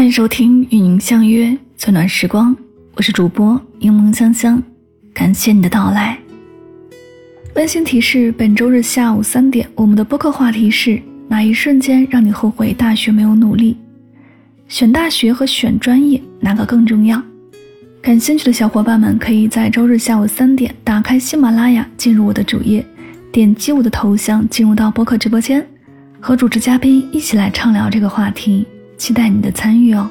欢迎收听《与您相约最暖时光》，我是主播柠檬香香，感谢你的到来。温馨提示：本周日下午三点，我们的播客话题是哪一瞬间让你后悔大学没有努力？选大学和选专业哪个更重要？感兴趣的小伙伴们可以在周日下午三点打开喜马拉雅，进入我的主页，点击我的头像，进入到播客直播间，和主持嘉宾一起来畅聊这个话题。期待你的参与哦。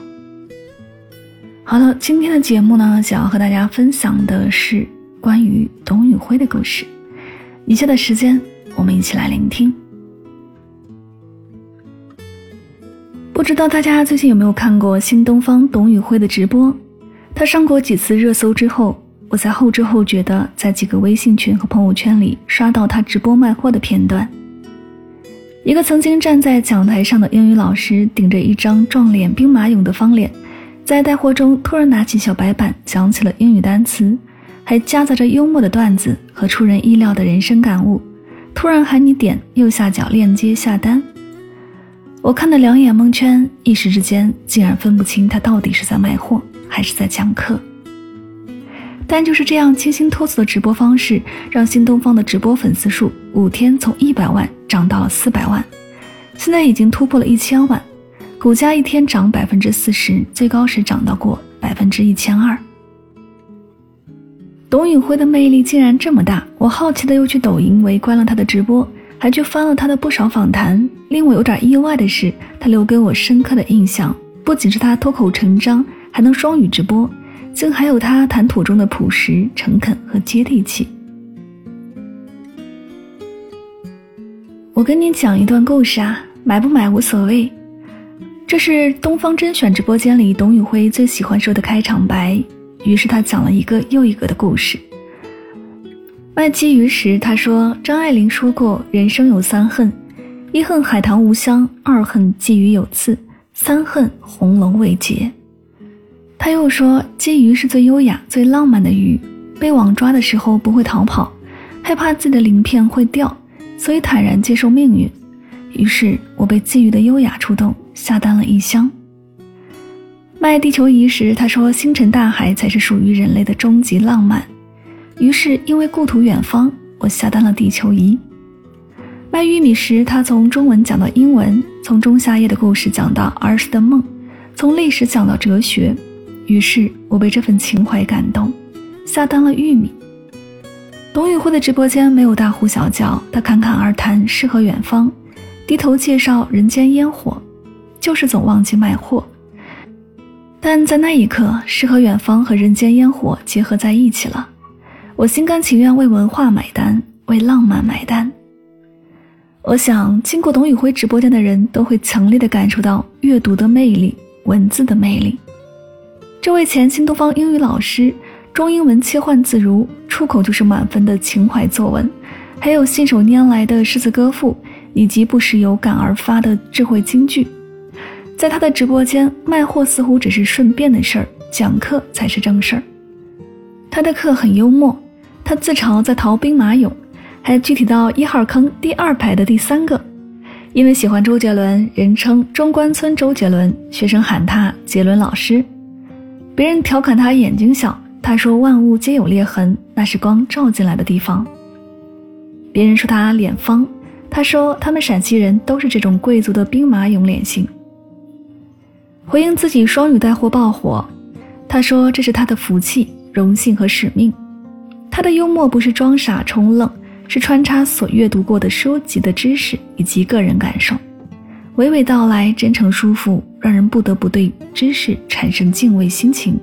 好了，今天的节目呢，想要和大家分享的是关于董宇辉的故事。以下的时间，我们一起来聆听。不知道大家最近有没有看过新东方董宇辉的直播？他上过几次热搜之后，我才后知后觉的在几个微信群和朋友圈里刷到他直播卖货的片段。一个曾经站在讲台上的英语老师，顶着一张撞脸兵马俑的方脸，在带货中突然拿起小白板讲起了英语单词，还夹杂着幽默的段子和出人意料的人生感悟。突然喊你点右下角链接下单，我看得两眼蒙圈，一时之间竟然分不清他到底是在卖货还是在讲课。但就是这样清新脱俗的直播方式，让新东方的直播粉丝数五天从一百万涨到了四百万，现在已经突破了一千万，股价一天涨百分之四十，最高时涨到过百分之一千二。董宇辉的魅力竟然这么大，我好奇的又去抖音围观了他的直播，还去翻了他的不少访谈。令我有点意外的是，他留给我深刻的印象，不仅是他脱口成章，还能双语直播。竟还有他谈吐中的朴实、诚恳和接地气。我跟你讲一段故事啊，买不买无所谓。这是东方甄选直播间里董宇辉最喜欢说的开场白。于是他讲了一个又一个的故事。卖鲫鱼时，他说张爱玲说过：“人生有三恨，一恨海棠无香，二恨鲫鱼有刺，三恨红楼未结。”他又说，鲫鱼是最优雅、最浪漫的鱼，被网抓的时候不会逃跑，害怕自己的鳞片会掉，所以坦然接受命运。于是我被寄予的优雅触动，下单了一箱。卖地球仪时，他说星辰大海才是属于人类的终极浪漫。于是因为故土远方，我下单了地球仪。卖玉米时，他从中文讲到英文，从仲夏夜的故事讲到儿时的梦，从历史讲到哲学。于是我被这份情怀感动，下单了玉米。董宇辉的直播间没有大呼小叫，他侃侃而谈诗和远方，低头介绍人间烟火，就是总忘记卖货。但在那一刻，诗和远方和人间烟火结合在一起了，我心甘情愿为文化买单，为浪漫买单。我想，经过董宇辉直播间的人都会强烈的感受到阅读的魅力，文字的魅力。这位前新东方英语老师，中英文切换自如，出口就是满分的情怀作文，还有信手拈来的诗词歌赋，以及不时有感而发的智慧金句。在他的直播间卖货似乎只是顺便的事儿，讲课才是正事儿。他的课很幽默，他自嘲在逃兵马俑，还具体到一号坑第二排的第三个，因为喜欢周杰伦，人称中关村周杰伦，学生喊他杰伦老师。别人调侃他眼睛小，他说万物皆有裂痕，那是光照进来的地方。别人说他脸方，他说他们陕西人都是这种贵族的兵马俑脸型。回应自己双语带货爆火，他说这是他的福气、荣幸和使命。他的幽默不是装傻充愣，是穿插所阅读过的书籍的知识以及个人感受。娓娓道来，真诚舒服，让人不得不对知识产生敬畏心情。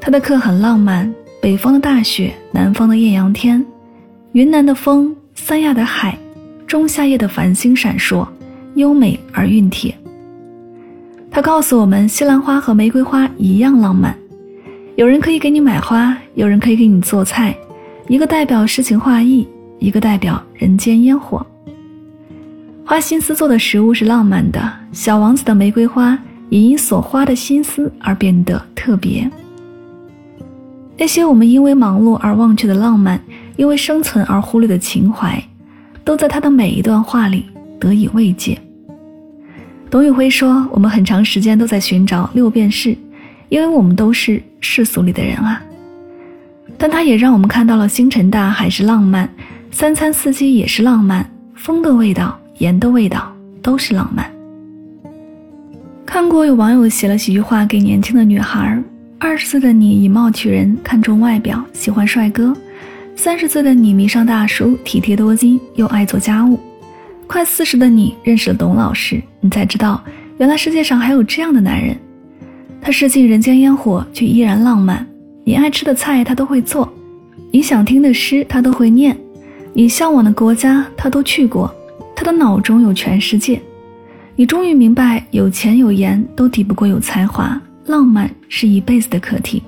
他的课很浪漫，北方的大雪，南方的艳阳天，云南的风，三亚的海，仲夏夜的繁星闪烁，优美而熨帖。他告诉我们，西兰花和玫瑰花一样浪漫，有人可以给你买花，有人可以给你做菜，一个代表诗情画意，一个代表人间烟火。花心思做的食物是浪漫的，小王子的玫瑰花也因所花的心思而变得特别。那些我们因为忙碌而忘却的浪漫，因为生存而忽略的情怀，都在他的每一段话里得以慰藉。董宇辉说：“我们很长时间都在寻找六便士，因为我们都是世俗里的人啊。”但他也让我们看到了星辰大海是浪漫，三餐四季也是浪漫，风的味道、盐的味道都是浪漫。看过有网友写了几句话给年轻的女孩：二十岁的你以貌取人，看重外表，喜欢帅哥；三十岁的你迷上大叔，体贴多金，又爱做家务；快四十的你认识了董老师，你才知道原来世界上还有这样的男人。他试尽人间烟火，却依然浪漫。你爱吃的菜他都会做，你想听的诗他都会念，你向往的国家他都去过，他的脑中有全世界。你终于明白，有钱有颜都抵不过有才华，浪漫是一辈子的课题。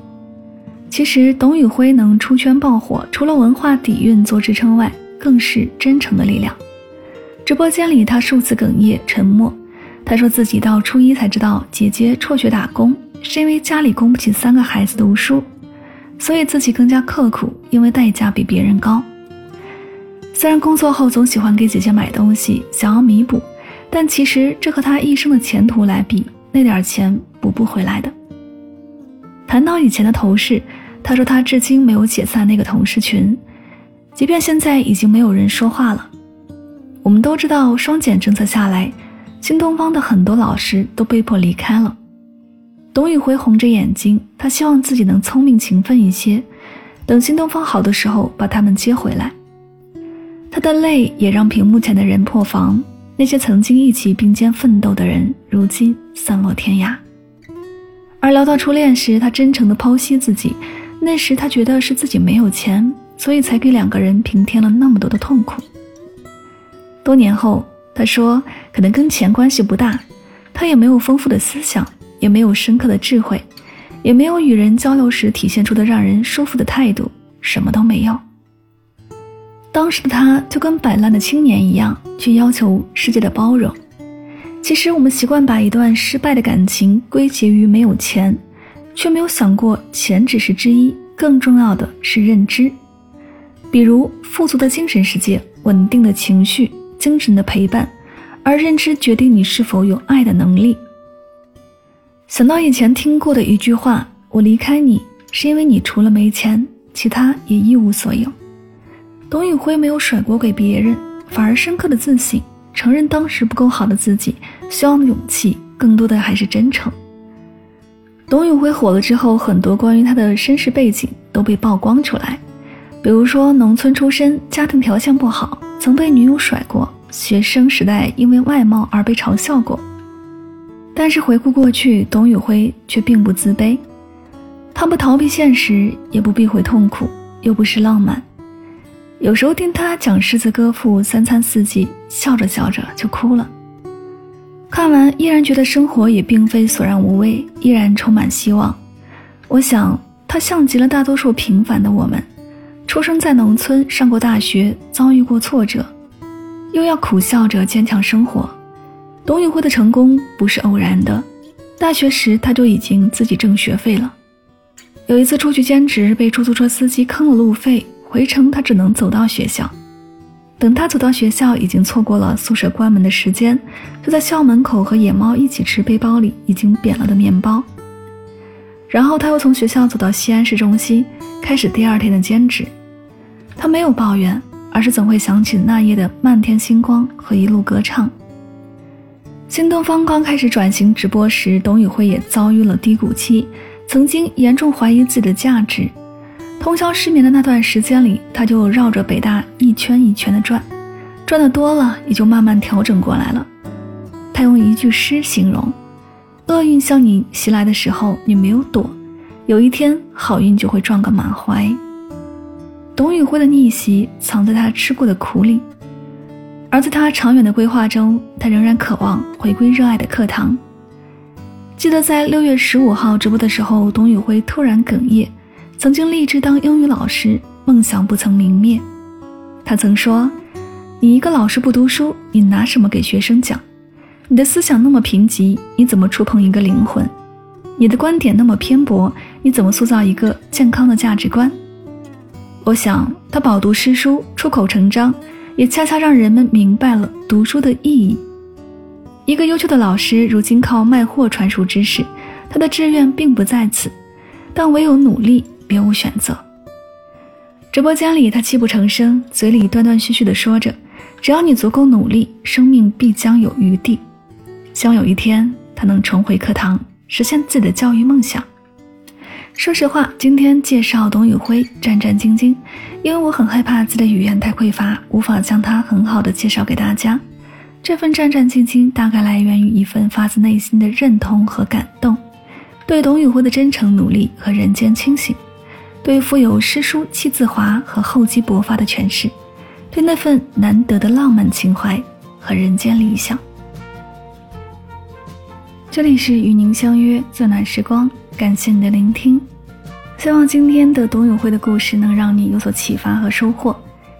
其实，董宇辉能出圈爆火，除了文化底蕴做支撑外，更是真诚的力量。直播间里，他数次哽咽沉默。他说自己到初一才知道，姐姐辍学打工是因为家里供不起三个孩子读书，所以自己更加刻苦，因为代价比别人高。虽然工作后总喜欢给姐姐买东西，想要弥补。但其实这和他一生的前途来比，那点钱补不回来的。谈到以前的同事，他说他至今没有解散那个同事群，即便现在已经没有人说话了。我们都知道双减政策下来，新东方的很多老师都被迫离开了。董宇辉红着眼睛，他希望自己能聪明勤奋一些，等新东方好的时候把他们接回来。他的泪也让屏幕前的人破防。那些曾经一起并肩奋斗的人，如今散落天涯。而聊到初恋时，他真诚地剖析自己，那时他觉得是自己没有钱，所以才给两个人平添了那么多的痛苦。多年后，他说，可能跟钱关系不大，他也没有丰富的思想，也没有深刻的智慧，也没有与人交流时体现出的让人舒服的态度，什么都没有。当时的他就跟摆烂的青年一样，去要求世界的包容。其实我们习惯把一段失败的感情归结于没有钱，却没有想过钱只是之一，更重要的是认知。比如富足的精神世界、稳定的情绪、精神的陪伴，而认知决定你是否有爱的能力。想到以前听过的一句话：“我离开你是因为你除了没钱，其他也一无所有。”董宇辉没有甩锅给别人，反而深刻的自省，承认当时不够好的自己，需要勇气，更多的还是真诚。董宇辉火了之后，很多关于他的身世背景都被曝光出来，比如说农村出身，家庭条件不好，曾被女友甩过，学生时代因为外貌而被嘲笑过。但是回顾过去，董宇辉却并不自卑，他不逃避现实，也不避讳痛苦，又不失浪漫。有时候听他讲诗词歌赋、三餐四季，笑着笑着就哭了。看完依然觉得生活也并非索然无味，依然充满希望。我想他像极了大多数平凡的我们，出生在农村，上过大学，遭遇过挫折，又要苦笑着坚强生活。董宇辉的成功不是偶然的，大学时他就已经自己挣学费了。有一次出去兼职，被出租车司机坑了路费。回程，他只能走到学校。等他走到学校，已经错过了宿舍关门的时间，就在校门口和野猫一起吃背包里已经扁了的面包。然后他又从学校走到西安市中心，开始第二天的兼职。他没有抱怨，而是总会想起那夜的漫天星光和一路歌唱。新东方刚开始转型直播时，董宇辉也遭遇了低谷期，曾经严重怀疑自己的价值。通宵失眠的那段时间里，他就绕着北大一圈一圈的转，转的多了，也就慢慢调整过来了。他用一句诗形容：“厄运向你袭来的时候，你没有躲，有一天好运就会撞个满怀。”董宇辉的逆袭藏在他吃过的苦里，而在他长远的规划中，他仍然渴望回归热爱的课堂。记得在六月十五号直播的时候，董宇辉突然哽咽。曾经立志当英语老师，梦想不曾泯灭。他曾说：“你一个老师不读书，你拿什么给学生讲？你的思想那么贫瘠，你怎么触碰一个灵魂？你的观点那么偏颇，你怎么塑造一个健康的价值观？”我想，他饱读诗书，出口成章，也恰恰让人们明白了读书的意义。一个优秀的老师，如今靠卖货传输知识，他的志愿并不在此，但唯有努力，别无选择。直播间里，他泣不成声，嘴里断断续续地说着：“只要你足够努力，生命必将有余地。”希望有一天，他能重回课堂，实现自己的教育梦想。说实话，今天介绍董宇辉战战兢兢，因为我很害怕自己的语言太匮乏，无法将他很好的介绍给大家。这份战战兢兢，大概来源于一份发自内心的认同和感动，对董宇辉的真诚努力和人间清醒，对富有诗书气自华和厚积薄发的诠释，对那份难得的浪漫情怀和人间理想。这里是与您相约最暖时光，感谢你的聆听。希望今天的董宇辉的故事能让你有所启发和收获。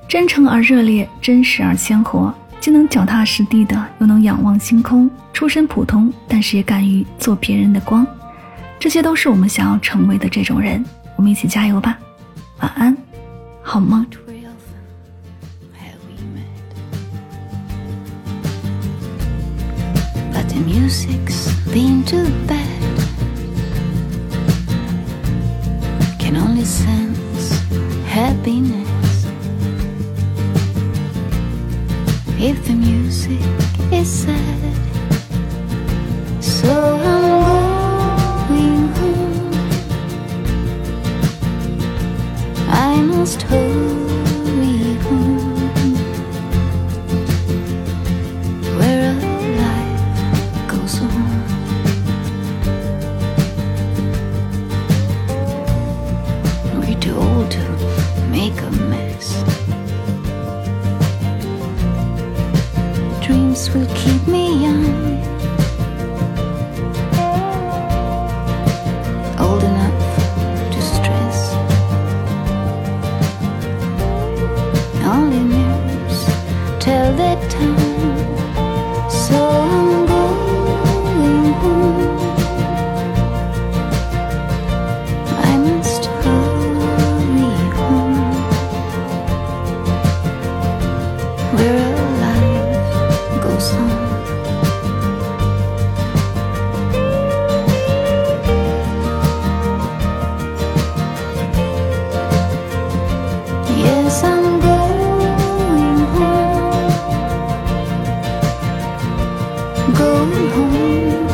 真诚而热烈，真实而鲜活，既能脚踏实地的，又能仰望星空。出身普通，但是也敢于做别人的光，这些都是我们想要成为的这种人。我们一起加油吧！晚安，好梦。the music's been too bad. Can only sense happiness if the music is sad. So I'm I must hurry home. Where a life goes on. We're too old to make a mess. Dreams will keep me young. Ấm.